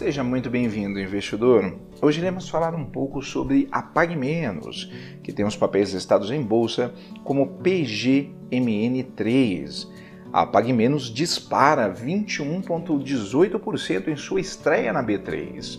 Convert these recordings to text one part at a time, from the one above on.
Seja muito bem-vindo, investidor. Hoje iremos falar um pouco sobre a PagMenos, que tem os papéis listados em bolsa como PGMN3. A PagMenos dispara 21,18% em sua estreia na B3.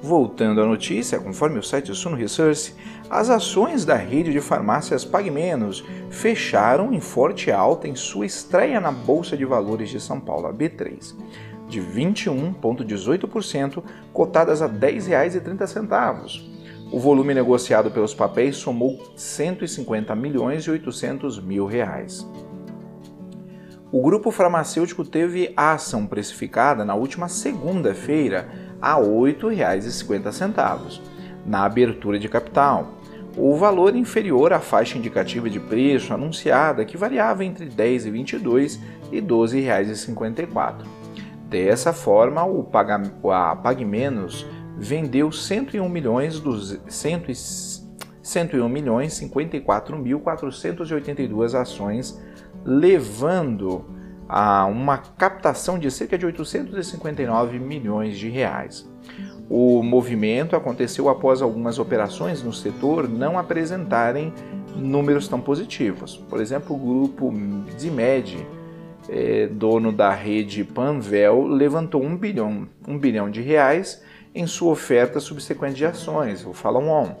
Voltando à notícia, conforme o site Suno Research, as ações da rede de farmácias PagMenos fecharam em forte alta em sua estreia na Bolsa de Valores de São Paulo, a B3 de 21,18%, cotadas a R$ 10,30. O volume negociado pelos papéis somou 150 milhões e 800 mil reais. O grupo farmacêutico teve a ação precificada na última segunda-feira a R$ 8,50, na abertura de capital. O valor inferior à faixa indicativa de preço anunciada, que variava entre R$ 10,22 e R$ 12,54. Dessa forma, o Paga, a PagMenos vendeu 101 milhões dos 101 milhões 54 mil 482 ações, levando a uma captação de cerca de 859 milhões de reais. O movimento aconteceu após algumas operações no setor não apresentarem números tão positivos. Por exemplo, o grupo Zimed é, dono da rede Panvel, levantou um bilhão, um bilhão de reais em sua oferta subsequente de ações, o Follow On,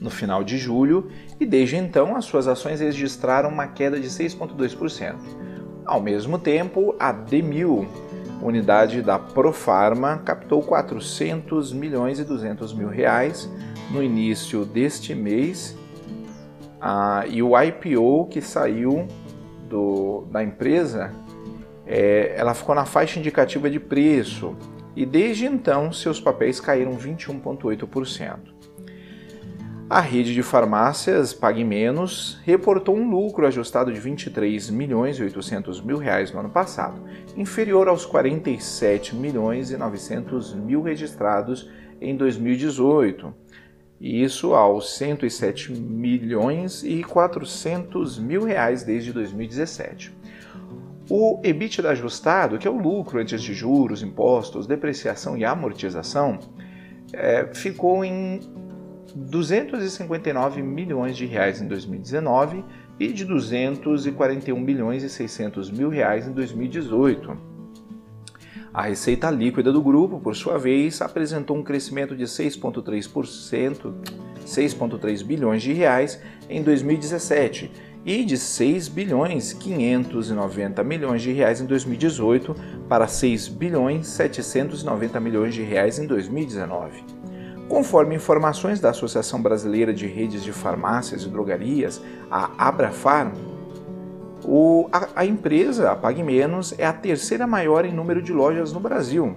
no final de julho, e desde então as suas ações registraram uma queda de 6,2%. Ao mesmo tempo, a Demil, unidade da Profarma, captou 400 milhões e 200 mil reais no início deste mês, ah, e o IPO que saiu do, da empresa, é, ela ficou na faixa indicativa de preço e desde então seus papéis caíram 21,8%. A rede de farmácias Pague Menos reportou um lucro ajustado de 23 milhões e 800 mil reais no ano passado, inferior aos 47 milhões e 900 mil registrados em 2018 isso aos 107 milhões e 400 mil reais desde 2017. O EBITDA ajustado, que é o lucro antes de juros, impostos, depreciação e amortização, é, ficou em 259 milhões de reais em 2019 e de 241 milhões e 600 mil reais em 2018. A receita líquida do grupo, por sua vez, apresentou um crescimento de 6,3%, 6,3 bilhões de reais em 2017 e de 6 bilhões 590 milhões de reais em 2018 para 6 bilhões 790 milhões de reais em 2019. Conforme informações da Associação Brasileira de Redes de Farmácias e Drogarias, a Abrafarm, o, a, a empresa, a Pague Menos, é a terceira maior em número de lojas no Brasil.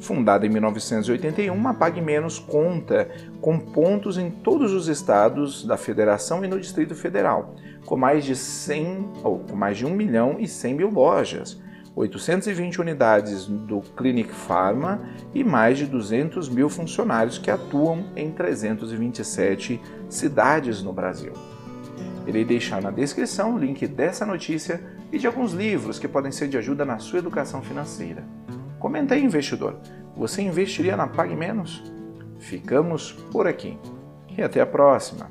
Fundada em 1981, a Pague Menos conta com pontos em todos os estados da federação e no Distrito Federal, com mais de 100, ou com mais de 1 milhão e 100 mil lojas, 820 unidades do Clinic Pharma e mais de 200 mil funcionários que atuam em 327 cidades no Brasil. Irei deixar na descrição o link dessa notícia e de alguns livros que podem ser de ajuda na sua educação financeira. Comenta aí, investidor. Você investiria na Pague Menos? Ficamos por aqui e até a próxima.